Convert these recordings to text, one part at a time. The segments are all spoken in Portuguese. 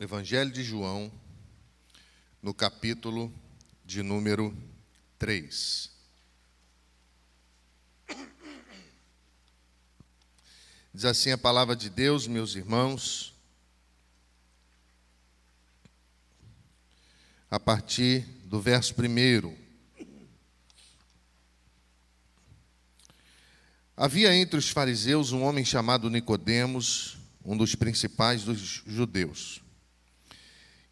Evangelho de João, no capítulo de número 3. Diz assim a palavra de Deus, meus irmãos, a partir do verso 1. Havia entre os fariseus um homem chamado Nicodemos, um dos principais dos judeus.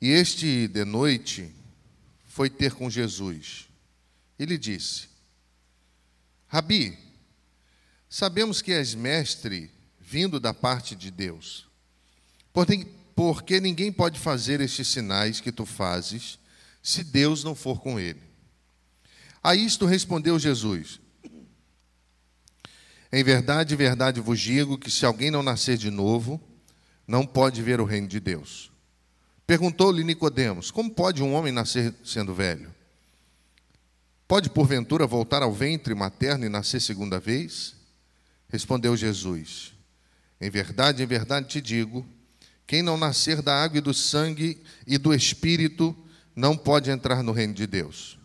E este, de noite, foi ter com Jesus. Ele disse: Rabi, sabemos que és mestre vindo da parte de Deus, porque ninguém pode fazer estes sinais que tu fazes se Deus não for com ele. A isto respondeu Jesus: Em verdade, verdade vos digo que se alguém não nascer de novo, não pode ver o reino de Deus. Perguntou-lhe Nicodemos: Como pode um homem nascer sendo velho? Pode porventura voltar ao ventre materno e nascer segunda vez? Respondeu Jesus: Em verdade, em verdade te digo, quem não nascer da água e do sangue e do espírito não pode entrar no reino de Deus.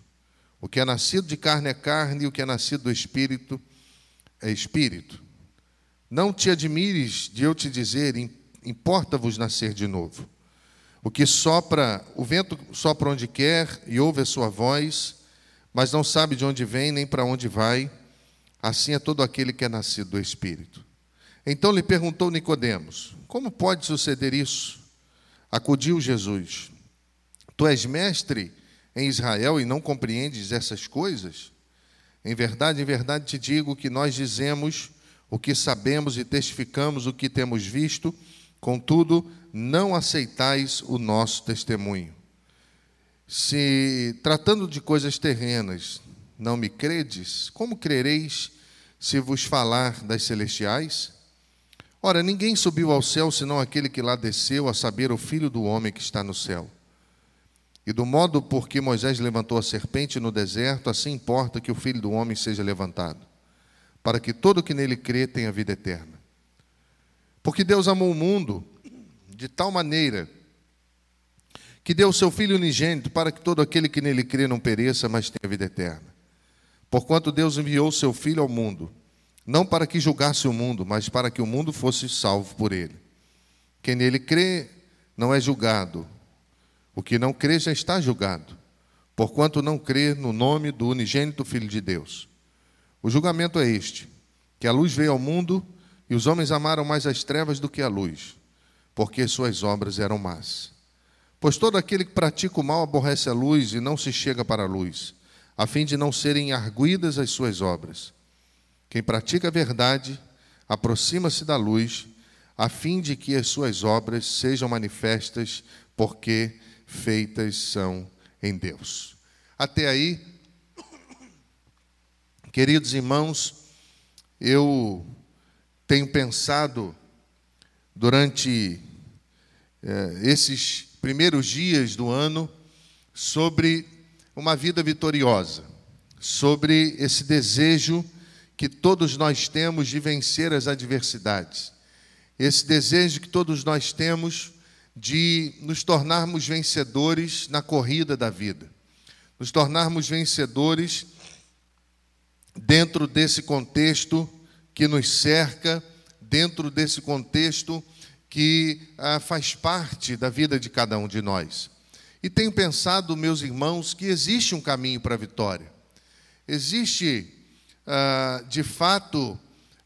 O que é nascido de carne é carne, e o que é nascido do espírito é espírito. Não te admires de eu te dizer, importa-vos nascer de novo. O que sopra, o vento sopra onde quer e ouve a sua voz, mas não sabe de onde vem nem para onde vai. Assim é todo aquele que é nascido do Espírito. Então lhe perguntou Nicodemos: Como pode suceder isso? Acudiu Jesus: Tu és mestre em Israel e não compreendes essas coisas? Em verdade, em verdade te digo que nós dizemos o que sabemos e testificamos o que temos visto, contudo não aceitais o nosso testemunho. Se, tratando de coisas terrenas, não me credes, como crereis se vos falar das celestiais? Ora, ninguém subiu ao céu senão aquele que lá desceu, a saber, o Filho do homem que está no céu. E do modo por que Moisés levantou a serpente no deserto, assim importa que o Filho do homem seja levantado, para que todo que nele crê tenha vida eterna. Porque Deus amou o mundo de tal maneira que deu o seu Filho unigênito para que todo aquele que nele crê não pereça, mas tenha vida eterna. Porquanto Deus enviou o seu Filho ao mundo, não para que julgasse o mundo, mas para que o mundo fosse salvo por ele. Quem nele crê não é julgado, o que não crê já está julgado, porquanto não crê no nome do unigênito Filho de Deus. O julgamento é este: que a luz veio ao mundo e os homens amaram mais as trevas do que a luz porque suas obras eram más. Pois todo aquele que pratica o mal aborrece a luz e não se chega para a luz, a fim de não serem arguídas as suas obras. Quem pratica a verdade aproxima-se da luz, a fim de que as suas obras sejam manifestas, porque feitas são em Deus. Até aí, queridos irmãos, eu tenho pensado durante é, esses primeiros dias do ano sobre uma vida vitoriosa, sobre esse desejo que todos nós temos de vencer as adversidades, esse desejo que todos nós temos de nos tornarmos vencedores na corrida da vida, nos tornarmos vencedores dentro desse contexto que nos cerca dentro desse contexto que ah, faz parte da vida de cada um de nós. E tenho pensado, meus irmãos, que existe um caminho para a vitória. Existe, ah, de fato,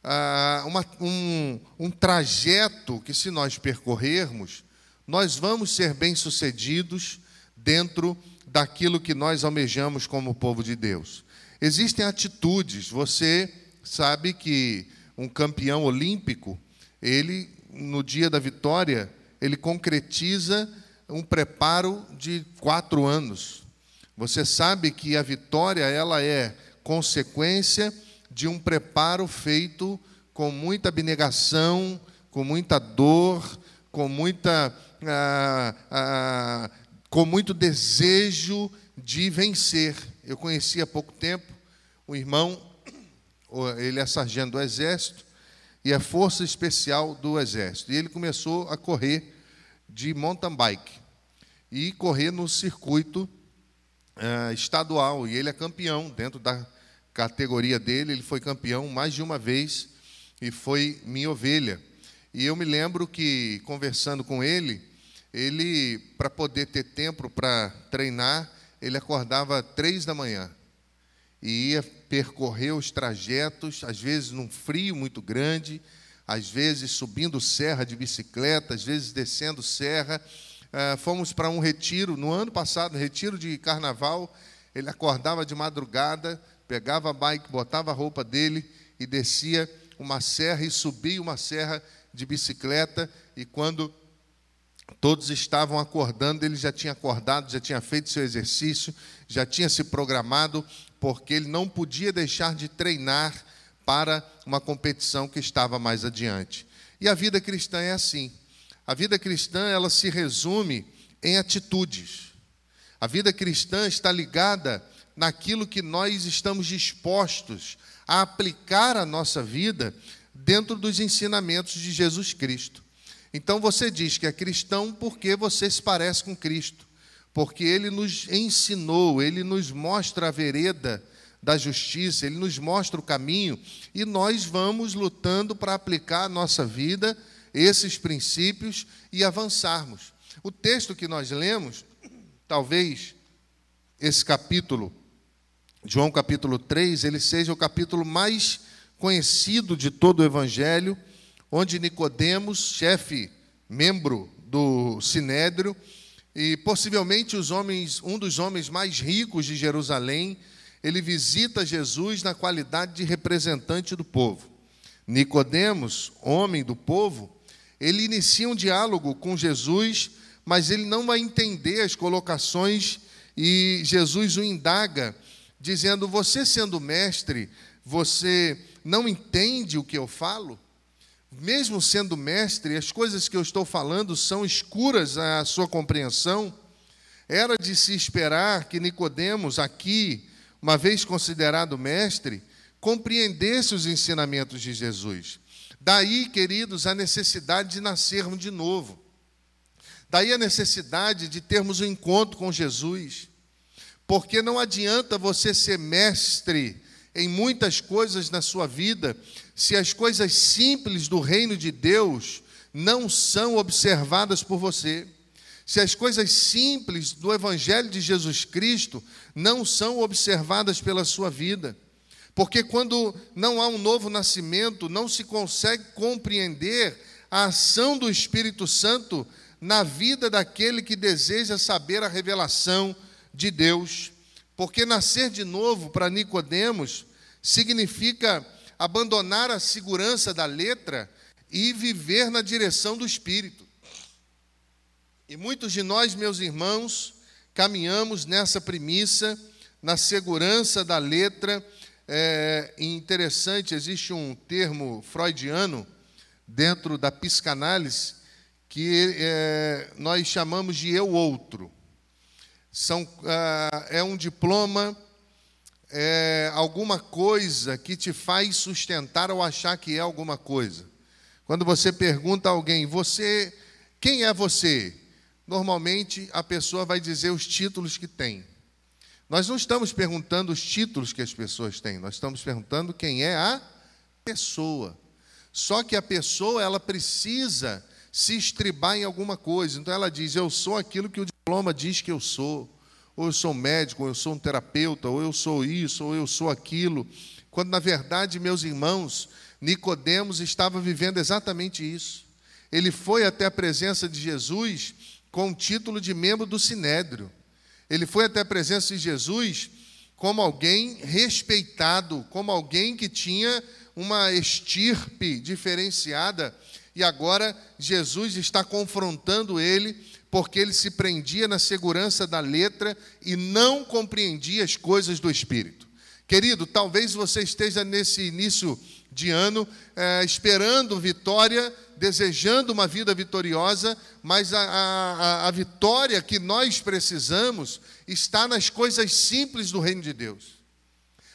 ah, uma, um, um trajeto que, se nós percorrermos, nós vamos ser bem-sucedidos dentro daquilo que nós almejamos como povo de Deus. Existem atitudes, você sabe que um campeão olímpico, ele, no dia da vitória, ele concretiza um preparo de quatro anos. Você sabe que a vitória ela é consequência de um preparo feito com muita abnegação, com muita dor, com muita ah, ah, com muito desejo de vencer. Eu conheci há pouco tempo um irmão ele é sargento do exército e é força especial do exército. E ele começou a correr de mountain bike e correr no circuito uh, estadual. E ele é campeão dentro da categoria dele, ele foi campeão mais de uma vez e foi minha ovelha. E eu me lembro que, conversando com ele, ele, para poder ter tempo para treinar, ele acordava três da manhã e ia percorrer os trajetos, às vezes num frio muito grande, às vezes subindo serra de bicicleta, às vezes descendo serra. Uh, fomos para um retiro, no ano passado, retiro de carnaval. Ele acordava de madrugada, pegava a bike, botava a roupa dele e descia uma serra e subia uma serra de bicicleta. E quando todos estavam acordando, ele já tinha acordado, já tinha feito seu exercício, já tinha se programado, porque ele não podia deixar de treinar para uma competição que estava mais adiante. E a vida cristã é assim. A vida cristã, ela se resume em atitudes. A vida cristã está ligada naquilo que nós estamos dispostos a aplicar a nossa vida dentro dos ensinamentos de Jesus Cristo. Então você diz que é cristão porque você se parece com Cristo, porque ele nos ensinou, ele nos mostra a vereda da justiça, ele nos mostra o caminho e nós vamos lutando para aplicar à nossa vida esses princípios e avançarmos. O texto que nós lemos, talvez esse capítulo, João capítulo 3, ele seja o capítulo mais conhecido de todo o evangelho, onde Nicodemos, chefe, membro do sinédrio, e possivelmente os homens, um dos homens mais ricos de Jerusalém, ele visita Jesus na qualidade de representante do povo. Nicodemos, homem do povo, ele inicia um diálogo com Jesus, mas ele não vai entender as colocações e Jesus o indaga, dizendo: "Você sendo mestre, você não entende o que eu falo?" Mesmo sendo mestre, as coisas que eu estou falando são escuras à sua compreensão. Era de se esperar que Nicodemos aqui uma vez considerado mestre, compreendesse os ensinamentos de Jesus. Daí, queridos, a necessidade de nascermos de novo. Daí a necessidade de termos um encontro com Jesus. Porque não adianta você ser mestre em muitas coisas na sua vida, se as coisas simples do reino de Deus não são observadas por você se as coisas simples do Evangelho de Jesus Cristo não são observadas pela sua vida. Porque quando não há um novo nascimento, não se consegue compreender a ação do Espírito Santo na vida daquele que deseja saber a revelação de Deus. Porque nascer de novo para Nicodemos significa abandonar a segurança da letra e viver na direção do Espírito. E muitos de nós, meus irmãos, caminhamos nessa premissa, na segurança da letra. É interessante, existe um termo freudiano dentro da psicanálise que é, nós chamamos de eu outro. São, ah, é um diploma, é alguma coisa que te faz sustentar ou achar que é alguma coisa. Quando você pergunta a alguém, você, quem é você? normalmente a pessoa vai dizer os títulos que tem. Nós não estamos perguntando os títulos que as pessoas têm, nós estamos perguntando quem é a pessoa. Só que a pessoa, ela precisa se estribar em alguma coisa. Então ela diz: Eu sou aquilo que o diploma diz que eu sou. Ou eu sou médico, ou eu sou um terapeuta, ou eu sou isso, ou eu sou aquilo. Quando na verdade, meus irmãos, Nicodemos estava vivendo exatamente isso. Ele foi até a presença de Jesus com o título de membro do Sinédrio. Ele foi até a presença de Jesus como alguém respeitado, como alguém que tinha uma estirpe diferenciada, e agora Jesus está confrontando ele porque ele se prendia na segurança da letra e não compreendia as coisas do Espírito. Querido, talvez você esteja nesse início de ano, é, esperando vitória, desejando uma vida vitoriosa, mas a, a, a vitória que nós precisamos está nas coisas simples do reino de Deus.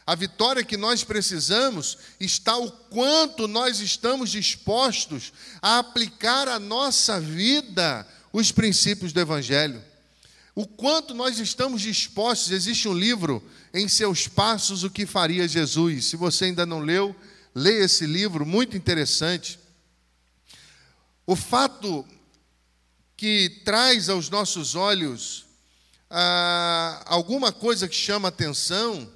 A vitória que nós precisamos está o quanto nós estamos dispostos a aplicar a nossa vida os princípios do Evangelho. O quanto nós estamos dispostos, existe um livro, Em Seus Passos, o que faria Jesus. Se você ainda não leu, leia esse livro, muito interessante. O fato que traz aos nossos olhos ah, alguma coisa que chama atenção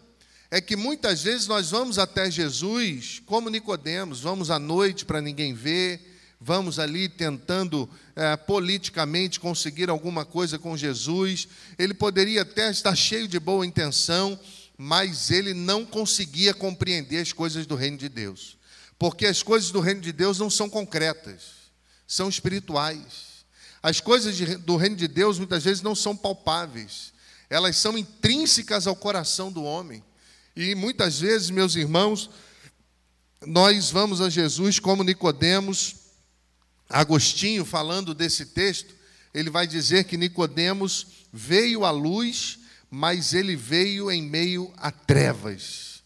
é que muitas vezes nós vamos até Jesus como Nicodemos, vamos à noite para ninguém ver, vamos ali tentando é, politicamente conseguir alguma coisa com Jesus. Ele poderia até estar cheio de boa intenção, mas ele não conseguia compreender as coisas do reino de Deus. Porque as coisas do reino de Deus não são concretas, são espirituais. As coisas de, do reino de Deus muitas vezes não são palpáveis, elas são intrínsecas ao coração do homem. E muitas vezes, meus irmãos, nós vamos a Jesus como Nicodemos, Agostinho falando desse texto, ele vai dizer que Nicodemos veio à luz, mas ele veio em meio a trevas.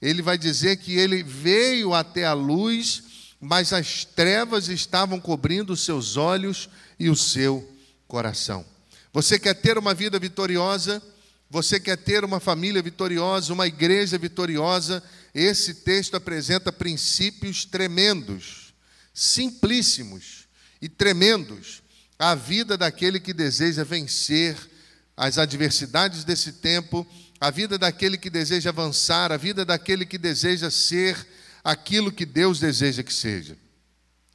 Ele vai dizer que ele veio até a luz, mas as trevas estavam cobrindo os seus olhos e o seu coração. Você quer ter uma vida vitoriosa? Você quer ter uma família vitoriosa, uma igreja vitoriosa? Esse texto apresenta princípios tremendos, simplíssimos e tremendos à vida daquele que deseja vencer as adversidades desse tempo, a vida daquele que deseja avançar, a vida daquele que deseja ser aquilo que Deus deseja que seja.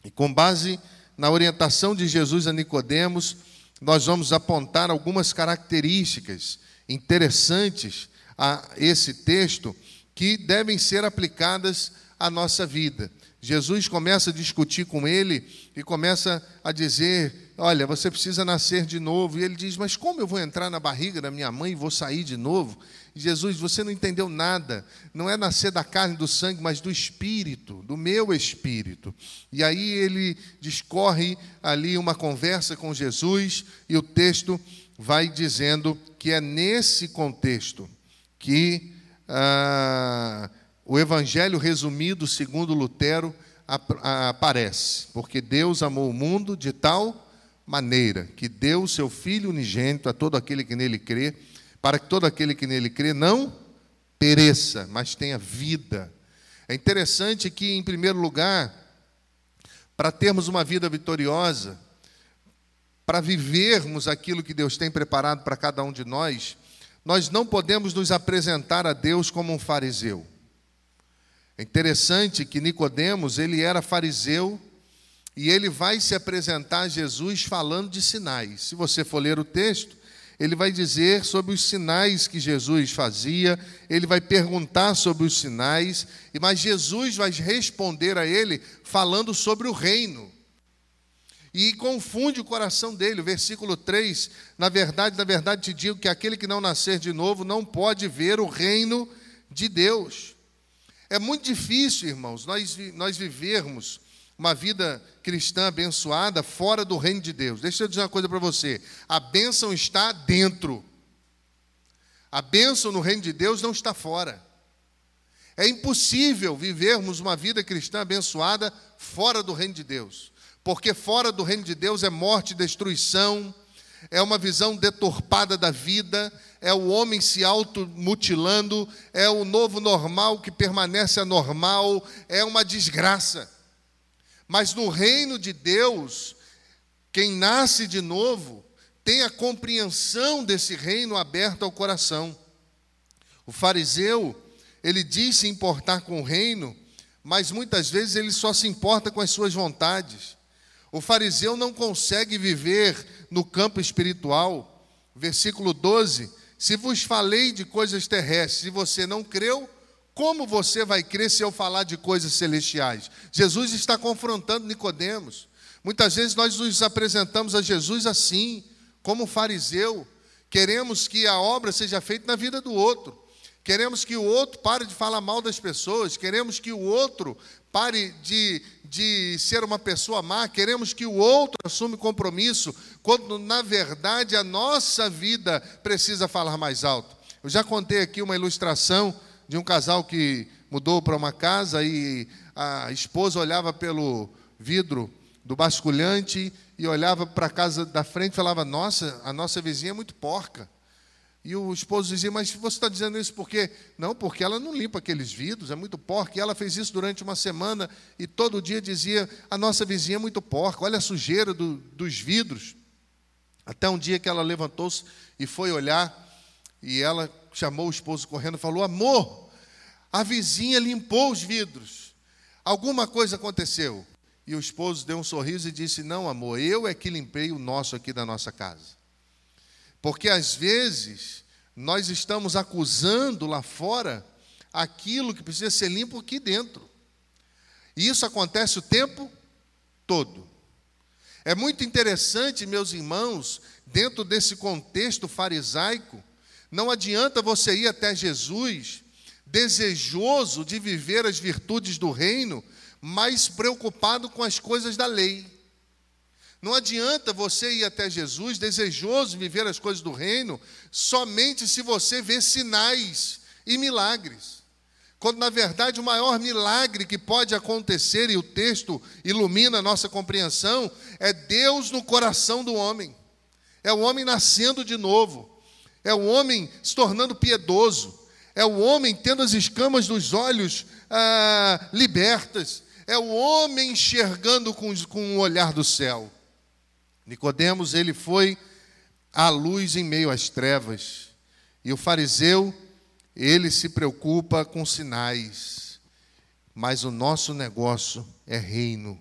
E com base na orientação de Jesus a Nicodemos, nós vamos apontar algumas características interessantes a esse texto que devem ser aplicadas à nossa vida. Jesus começa a discutir com ele e começa a dizer: Olha, você precisa nascer de novo. E ele diz: Mas como eu vou entrar na barriga da minha mãe e vou sair de novo? E Jesus, você não entendeu nada. Não é nascer da carne e do sangue, mas do espírito, do meu espírito. E aí ele discorre ali uma conversa com Jesus e o texto vai dizendo que é nesse contexto que ah, o Evangelho resumido, segundo Lutero, aparece. Porque Deus amou o mundo de tal maneira que deu o seu Filho unigênito a todo aquele que nele crê, para que todo aquele que nele crê não pereça, mas tenha vida. É interessante que, em primeiro lugar, para termos uma vida vitoriosa, para vivermos aquilo que Deus tem preparado para cada um de nós, nós não podemos nos apresentar a Deus como um fariseu. É interessante que Nicodemos, ele era fariseu e ele vai se apresentar a Jesus falando de sinais. Se você for ler o texto, ele vai dizer sobre os sinais que Jesus fazia, ele vai perguntar sobre os sinais, mas Jesus vai responder a ele falando sobre o reino e confunde o coração dele. O versículo 3, na verdade, na verdade te digo que aquele que não nascer de novo não pode ver o reino de Deus. É muito difícil, irmãos, nós, nós vivermos uma vida cristã abençoada fora do reino de Deus. Deixa eu dizer uma coisa para você: a bênção está dentro, a bênção no reino de Deus não está fora. É impossível vivermos uma vida cristã abençoada fora do reino de Deus. Porque fora do reino de Deus é morte destruição, é uma visão deturpada da vida, é o homem se automutilando, é o novo normal que permanece anormal, é uma desgraça. Mas no reino de Deus, quem nasce de novo tem a compreensão desse reino aberto ao coração. O fariseu, ele diz se importar com o reino, mas muitas vezes ele só se importa com as suas vontades. O fariseu não consegue viver no campo espiritual. Versículo 12: Se vos falei de coisas terrestres e você não creu, como você vai crer se eu falar de coisas celestiais? Jesus está confrontando Nicodemos. Muitas vezes nós nos apresentamos a Jesus assim, como fariseu. Queremos que a obra seja feita na vida do outro. Queremos que o outro pare de falar mal das pessoas, queremos que o outro pare de, de ser uma pessoa má, queremos que o outro assume compromisso, quando na verdade a nossa vida precisa falar mais alto. Eu já contei aqui uma ilustração de um casal que mudou para uma casa e a esposa olhava pelo vidro do basculhante e olhava para a casa da frente e falava: Nossa, a nossa vizinha é muito porca. E o esposo dizia: Mas você está dizendo isso por quê? Não, porque ela não limpa aqueles vidros, é muito porca. E ela fez isso durante uma semana e todo dia dizia: A nossa vizinha é muito porca, olha a sujeira do, dos vidros. Até um dia que ela levantou-se e foi olhar, e ela chamou o esposo correndo e falou: Amor, a vizinha limpou os vidros, alguma coisa aconteceu. E o esposo deu um sorriso e disse: Não, amor, eu é que limpei o nosso aqui da nossa casa. Porque às vezes nós estamos acusando lá fora aquilo que precisa ser limpo aqui dentro. E isso acontece o tempo todo. É muito interessante, meus irmãos, dentro desse contexto farisaico, não adianta você ir até Jesus desejoso de viver as virtudes do reino, mas preocupado com as coisas da lei. Não adianta você ir até Jesus desejoso de viver as coisas do reino somente se você vê sinais e milagres. Quando na verdade o maior milagre que pode acontecer, e o texto ilumina a nossa compreensão, é Deus no coração do homem. É o homem nascendo de novo. É o homem se tornando piedoso. É o homem tendo as escamas dos olhos ah, libertas é o homem enxergando com, com o olhar do céu. Nicodemos, ele foi a luz em meio às trevas. E o fariseu, ele se preocupa com sinais. Mas o nosso negócio é reino.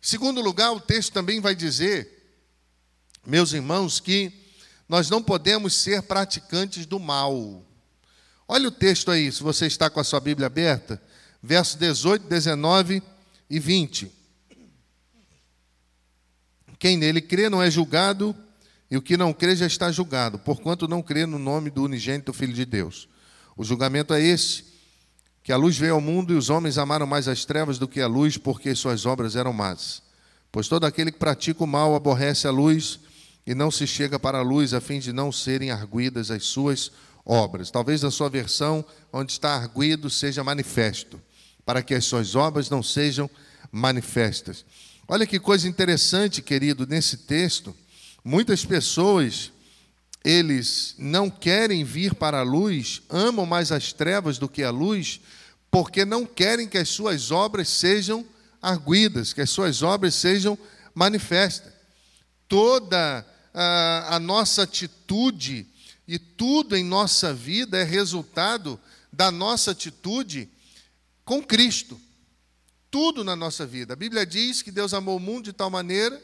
Segundo lugar, o texto também vai dizer, meus irmãos, que nós não podemos ser praticantes do mal. Olha o texto aí, se você está com a sua Bíblia aberta versos 18, 19 e 20. Quem nele crê não é julgado, e o que não crê já está julgado, porquanto não crê no nome do unigênito Filho de Deus. O julgamento é esse: que a luz veio ao mundo e os homens amaram mais as trevas do que a luz, porque suas obras eram más. Pois todo aquele que pratica o mal aborrece a luz e não se chega para a luz, a fim de não serem arguidas as suas obras. Talvez a sua versão, onde está arguido, seja manifesto para que as suas obras não sejam manifestas. Olha que coisa interessante, querido, nesse texto. Muitas pessoas, eles não querem vir para a luz, amam mais as trevas do que a luz, porque não querem que as suas obras sejam arguidas, que as suas obras sejam manifestas. Toda a, a nossa atitude e tudo em nossa vida é resultado da nossa atitude com Cristo. Tudo na nossa vida. A Bíblia diz que Deus amou o mundo de tal maneira,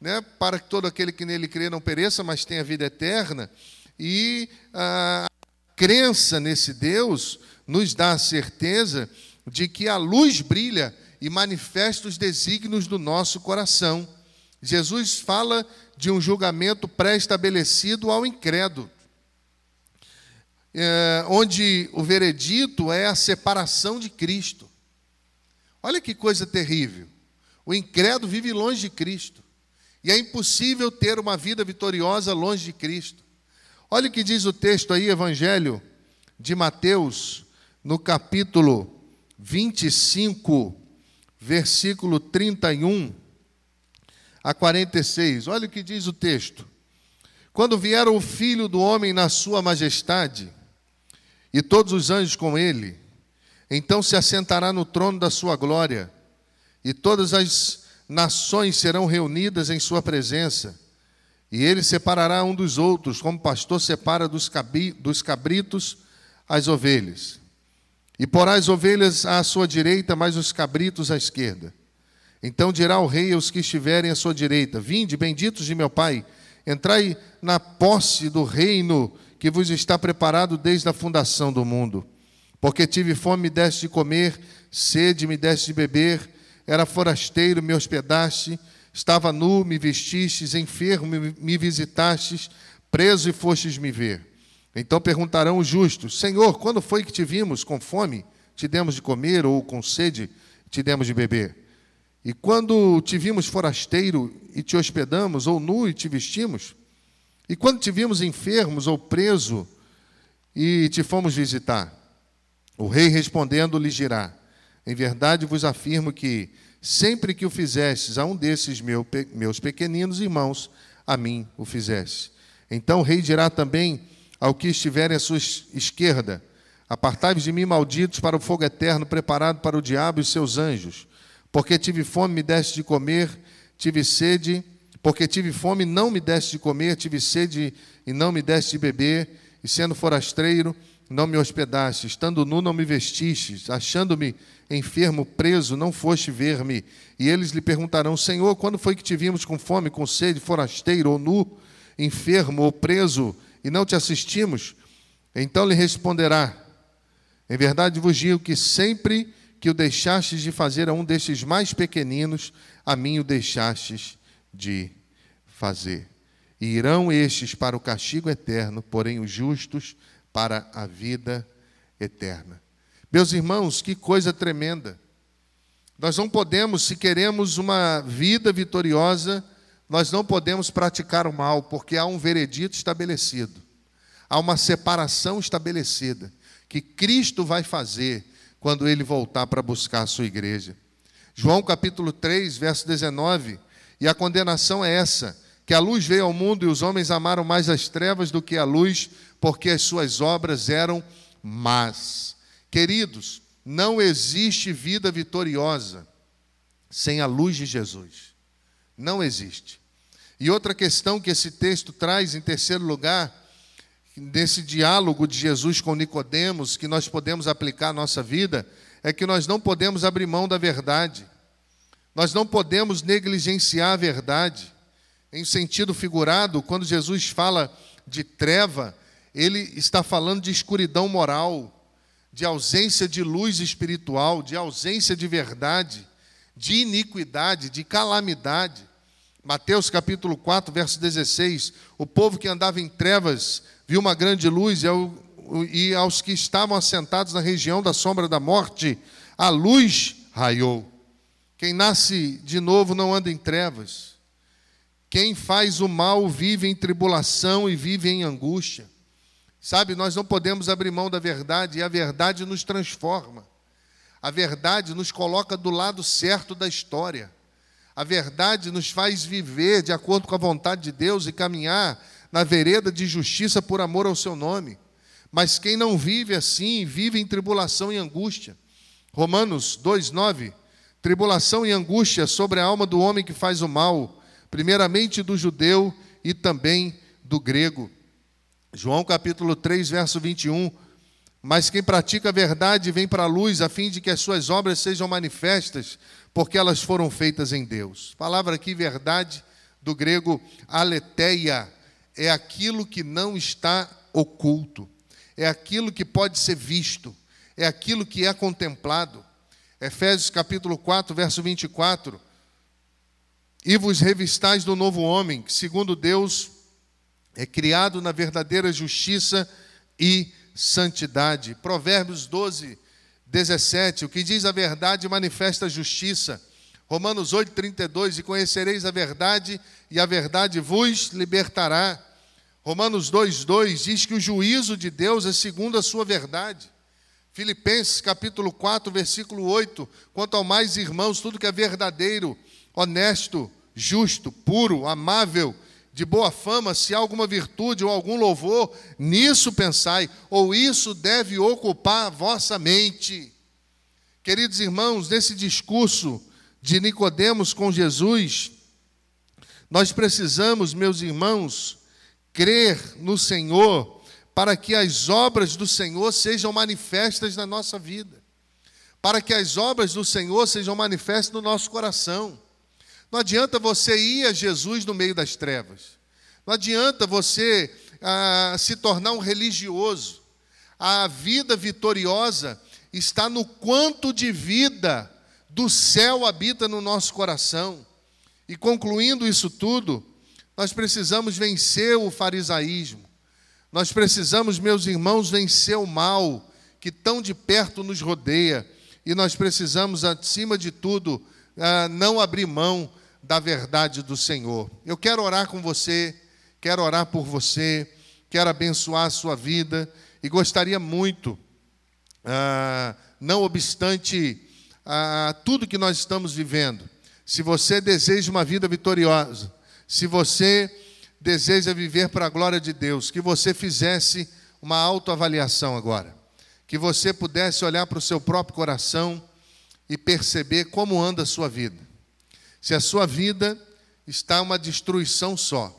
né, para que todo aquele que nele crê não pereça, mas tenha vida eterna. E a crença nesse Deus nos dá a certeza de que a luz brilha e manifesta os desígnios do nosso coração. Jesus fala de um julgamento pré-estabelecido ao incrédulo é, onde o veredito é a separação de Cristo. Olha que coisa terrível. O incrédulo vive longe de Cristo. E é impossível ter uma vida vitoriosa longe de Cristo. Olha o que diz o texto aí, Evangelho de Mateus, no capítulo 25, versículo 31 a 46. Olha o que diz o texto. Quando vier o filho do homem na sua majestade, e todos os anjos com ele. Então se assentará no trono da sua glória, e todas as nações serão reunidas em sua presença. E ele separará um dos outros, como pastor separa dos, dos cabritos as ovelhas. E porá as ovelhas à sua direita, mas os cabritos à esquerda. Então dirá o rei aos que estiverem à sua direita: Vinde, benditos de meu Pai, entrai na posse do reino que vos está preparado desde a fundação do mundo. Porque tive fome, me deste de comer, sede, me deste de beber, era forasteiro, me hospedaste, estava nu, me vestistes, enfermo, me visitastes, preso e fostes me ver. Então perguntarão os justos: Senhor, quando foi que te vimos com fome, te demos de comer, ou com sede, te demos de beber? E quando te vimos forasteiro e te hospedamos, ou nu e te vestimos? E quando te vimos enfermos ou preso e te fomos visitar? O rei respondendo lhe dirá: Em verdade vos afirmo que, sempre que o fizestes a um desses meus pequeninos irmãos, a mim o fizeste. Então o rei dirá também ao que estiverem à sua esquerda: Apartai-vos de mim, malditos, para o fogo eterno preparado para o diabo e seus anjos. Porque tive fome, me deste de comer, tive sede, porque tive fome, não me deste de comer, tive sede e não me deste de beber, e sendo forasteiro, não me hospedaste, estando nu, não me vestistes, achando-me enfermo, preso, não foste ver-me. E eles lhe perguntarão: Senhor, quando foi que te vimos com fome, com sede, forasteiro ou nu, enfermo ou preso, e não te assistimos? Então lhe responderá: Em verdade vos digo que sempre que o deixastes de fazer a um destes mais pequeninos, a mim o deixastes de fazer. E irão estes para o castigo eterno, porém os justos para a vida eterna. Meus irmãos, que coisa tremenda. Nós não podemos, se queremos uma vida vitoriosa, nós não podemos praticar o mal, porque há um veredito estabelecido, há uma separação estabelecida, que Cristo vai fazer quando ele voltar para buscar a sua igreja. João capítulo 3, verso 19, e a condenação é essa: que a luz veio ao mundo e os homens amaram mais as trevas do que a luz, porque as suas obras eram más. Queridos, não existe vida vitoriosa sem a luz de Jesus. Não existe. E outra questão que esse texto traz em terceiro lugar, nesse diálogo de Jesus com Nicodemos, que nós podemos aplicar à nossa vida, é que nós não podemos abrir mão da verdade. Nós não podemos negligenciar a verdade. Em sentido figurado, quando Jesus fala de treva, ele está falando de escuridão moral, de ausência de luz espiritual, de ausência de verdade, de iniquidade, de calamidade. Mateus capítulo 4, verso 16: O povo que andava em trevas viu uma grande luz, e aos que estavam assentados na região da sombra da morte, a luz raiou. Quem nasce de novo não anda em trevas. Quem faz o mal vive em tribulação e vive em angústia. Sabe, nós não podemos abrir mão da verdade e a verdade nos transforma. A verdade nos coloca do lado certo da história. A verdade nos faz viver de acordo com a vontade de Deus e caminhar na vereda de justiça por amor ao seu nome. Mas quem não vive assim, vive em tribulação e angústia. Romanos 2:9 Tribulação e angústia sobre a alma do homem que faz o mal primeiramente do judeu e também do grego. João capítulo 3, verso 21. Mas quem pratica a verdade vem para a luz, a fim de que as suas obras sejam manifestas, porque elas foram feitas em Deus. Palavra aqui, verdade, do grego aletheia, é aquilo que não está oculto, é aquilo que pode ser visto, é aquilo que é contemplado. Efésios capítulo 4, verso 24 e vos revistais do novo homem, que segundo Deus é criado na verdadeira justiça e santidade. Provérbios 12, 17. O que diz a verdade manifesta a justiça. Romanos 8, 32. E conhecereis a verdade, e a verdade vos libertará. Romanos 2, 2 diz que o juízo de Deus é segundo a sua verdade. Filipenses capítulo 4, versículo 8. Quanto ao mais, irmãos, tudo que é verdadeiro, honesto, justo, puro, amável, de boa fama, se há alguma virtude ou algum louvor, nisso pensai, ou isso deve ocupar a vossa mente. Queridos irmãos, nesse discurso de Nicodemos com Jesus, nós precisamos, meus irmãos, crer no Senhor para que as obras do Senhor sejam manifestas na nossa vida. Para que as obras do Senhor sejam manifestas no nosso coração. Não adianta você ir a Jesus no meio das trevas. Não adianta você ah, se tornar um religioso. A vida vitoriosa está no quanto de vida do céu habita no nosso coração. E concluindo isso tudo, nós precisamos vencer o farisaísmo. Nós precisamos, meus irmãos, vencer o mal que tão de perto nos rodeia. E nós precisamos, acima de tudo, ah, não abrir mão da verdade do Senhor. Eu quero orar com você, quero orar por você, quero abençoar a sua vida e gostaria muito, ah, não obstante a tudo que nós estamos vivendo, se você deseja uma vida vitoriosa, se você deseja viver para a glória de Deus, que você fizesse uma autoavaliação agora, que você pudesse olhar para o seu próprio coração e perceber como anda a sua vida. Se a sua vida está uma destruição só,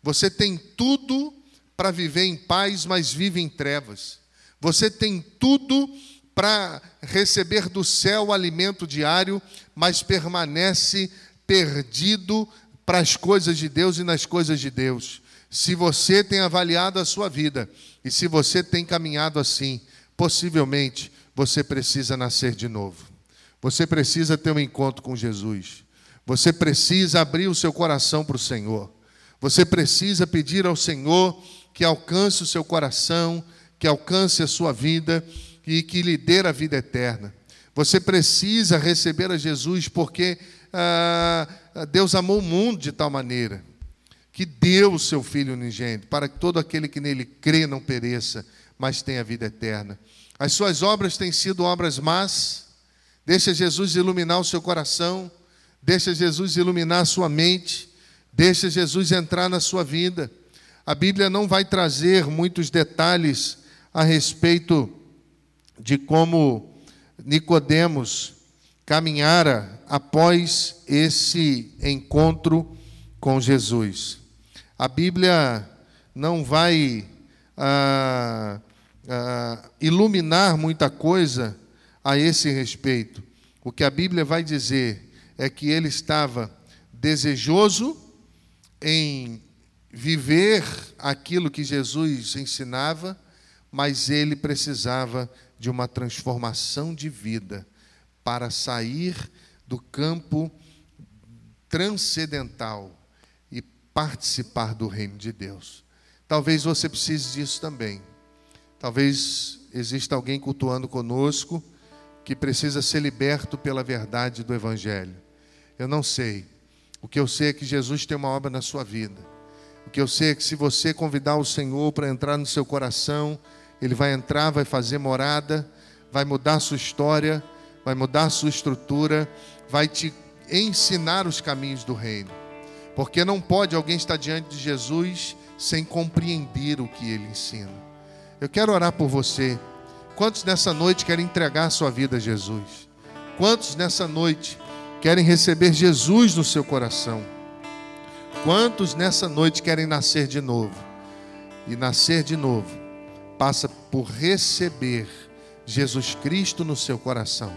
você tem tudo para viver em paz, mas vive em trevas. Você tem tudo para receber do céu o alimento diário, mas permanece perdido para as coisas de Deus e nas coisas de Deus. Se você tem avaliado a sua vida e se você tem caminhado assim, possivelmente você precisa nascer de novo. Você precisa ter um encontro com Jesus. Você precisa abrir o seu coração para o Senhor. Você precisa pedir ao Senhor que alcance o seu coração, que alcance a sua vida e que lhe dê a vida eterna. Você precisa receber a Jesus porque ah, Deus amou o mundo de tal maneira que deu o seu Filho unigênito para que todo aquele que nele crê não pereça, mas tenha vida eterna. As suas obras têm sido obras más. Deixa Jesus iluminar o seu coração, deixa Jesus iluminar a sua mente, deixa Jesus entrar na sua vida. A Bíblia não vai trazer muitos detalhes a respeito de como Nicodemos caminhara após esse encontro com Jesus. A Bíblia não vai ah, ah, iluminar muita coisa a esse respeito. O que a Bíblia vai dizer é que ele estava desejoso em viver aquilo que Jesus ensinava, mas ele precisava de uma transformação de vida para sair do campo transcendental e participar do reino de Deus. Talvez você precise disso também. Talvez exista alguém cultuando conosco que precisa ser liberto pela verdade do Evangelho. Eu não sei. O que eu sei é que Jesus tem uma obra na sua vida. O que eu sei é que se você convidar o Senhor para entrar no seu coração, Ele vai entrar, vai fazer morada, vai mudar a sua história, vai mudar a sua estrutura, vai te ensinar os caminhos do reino. Porque não pode alguém estar diante de Jesus sem compreender o que ele ensina. Eu quero orar por você. Quantos nessa noite querem entregar a sua vida a Jesus? Quantos nessa noite querem receber Jesus no seu coração? Quantos nessa noite querem nascer de novo? E nascer de novo passa por receber Jesus Cristo no seu coração.